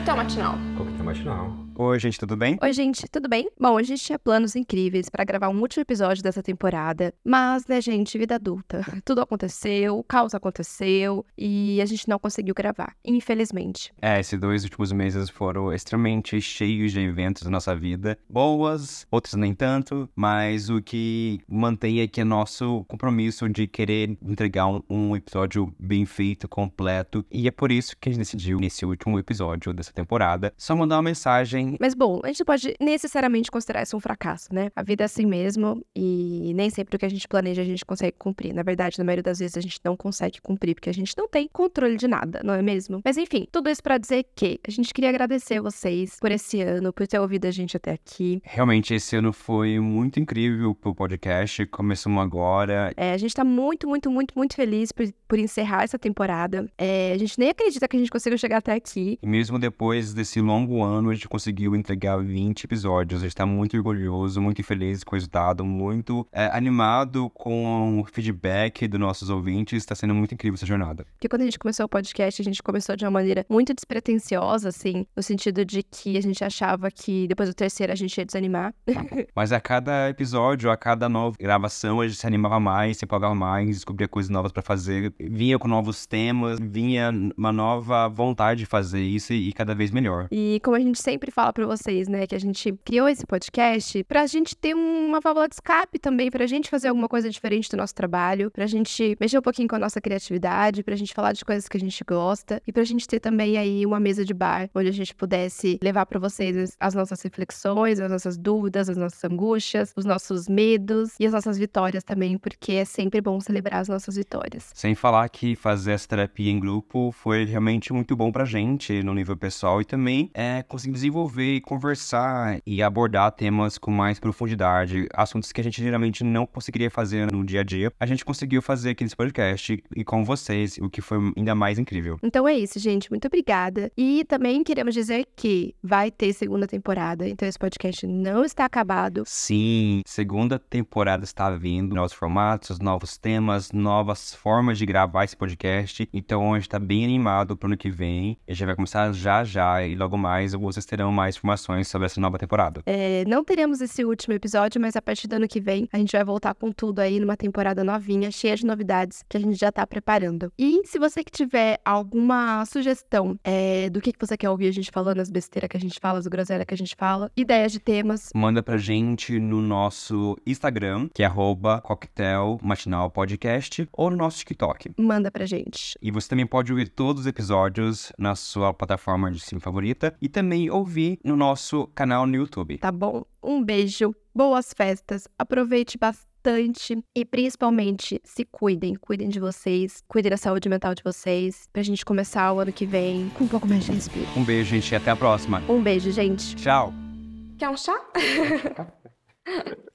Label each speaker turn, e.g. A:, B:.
A: Coquetel matinal.
B: Coquetel matinal.
C: Oi, gente, tudo bem?
D: Oi, gente, tudo bem? Bom, a gente tinha planos incríveis pra gravar um último episódio dessa temporada, mas, né, gente, vida adulta. Tudo aconteceu, o caos aconteceu e a gente não conseguiu gravar, infelizmente.
C: É, esses dois últimos meses foram extremamente cheios de eventos na nossa vida. Boas, outras nem tanto, mas o que mantém aqui é nosso compromisso de querer entregar um, um episódio bem feito, completo. E é por isso que a gente decidiu, nesse último episódio dessa temporada, só mandar uma mensagem
D: Mas, bom, a gente não pode necessariamente considerar isso um fracasso, né? A vida é assim mesmo e nem sempre o que a gente planeja a gente consegue cumprir. Na verdade, na maioria das vezes a gente não consegue cumprir porque a gente não tem controle de nada, não é mesmo? Mas, enfim, tudo isso pra dizer que a gente queria agradecer vocês por esse ano, por ter ouvido a gente até aqui.
C: Realmente, esse ano foi muito incrível pro podcast. Começamos agora.
D: É, a gente tá muito, muito, muito, muito feliz por, por encerrar essa temporada. É, a gente nem acredita que a gente conseguiu chegar até aqui.
C: E mesmo depois desse longo ano, a gente conseguiu entregar 20 episódios. A gente tá muito orgulhoso, muito feliz com o resultado, muito é, animado com o feedback dos nossos ouvintes. Tá sendo muito incrível essa jornada.
D: Porque quando a gente começou o podcast, a gente começou de uma maneira muito despretensiosa, assim, no sentido de que a gente achava que depois do terceiro a gente ia desanimar.
C: Mas a cada episódio, a cada nova gravação, a gente se animava mais, se empolgava mais, descobria coisas novas pra fazer, vinha com novos temas, vinha uma nova vontade de fazer isso e cada vez melhor.
D: E como a gente sempre fala pra vocês, né, que a gente criou esse podcast pra gente ter uma válvula de escape também, pra gente fazer alguma coisa diferente do nosso trabalho, pra gente mexer um pouquinho com a nossa criatividade, pra gente falar de coisas que a gente gosta e pra gente ter também aí uma mesa de bar onde a gente pudesse levar pra vocês as nossas reflexões, as nossas dúvidas, as nossas angústias, os nossos medos e as nossas vitórias também, porque é sempre bom celebrar as nossas vitórias.
C: Sem falar que fazer essa terapia em grupo foi realmente muito bom pra gente no nível pessoal e também é conseguir desenvolver e conversar e abordar temas com mais profundidade, assuntos que a gente geralmente não conseguiria fazer no dia a dia. A gente conseguiu fazer aqui nesse podcast e com vocês, o que foi ainda mais incrível.
D: Então é isso, gente. Muito obrigada. E também queremos dizer que vai ter segunda temporada. Então esse podcast não está acabado.
C: Sim, segunda temporada está vindo, novos formatos, novos temas, novas formas de gravar esse podcast. Então a gente está bem animado pro ano que vem. E já vai começar já já e logo mais vocês terão mais informações sobre essa nova temporada.
D: É, não teremos esse último episódio, mas a partir do ano que vem a gente vai voltar com tudo aí numa temporada novinha, cheia de novidades que a gente já tá preparando. E se você que tiver alguma sugestão é, do que, que você quer ouvir a gente falando, as besteiras que a gente fala, as groselhas que a gente fala, ideias de temas,
C: Manda pra gente no nosso Instagram, que é arroba coquetel matinal podcast, ou no nosso TikTok.
D: manda pra gente.
C: E você também pode ouvir todos os episódios na sua plataforma de streaming favorita e também ouvir no nosso canal no YouTube.
D: tá bom? Um beijo, boas festas, aproveite bastante e principalmente se cuidem, cuidem de vocês, cuidem da saúde mental de vocês, pra gente começar o ano que vem com um pouco mais de respiro.
C: Um beijo, gente, e até a próxima.
D: Um beijo, gente.
C: Tchau!
A: Quer um chá?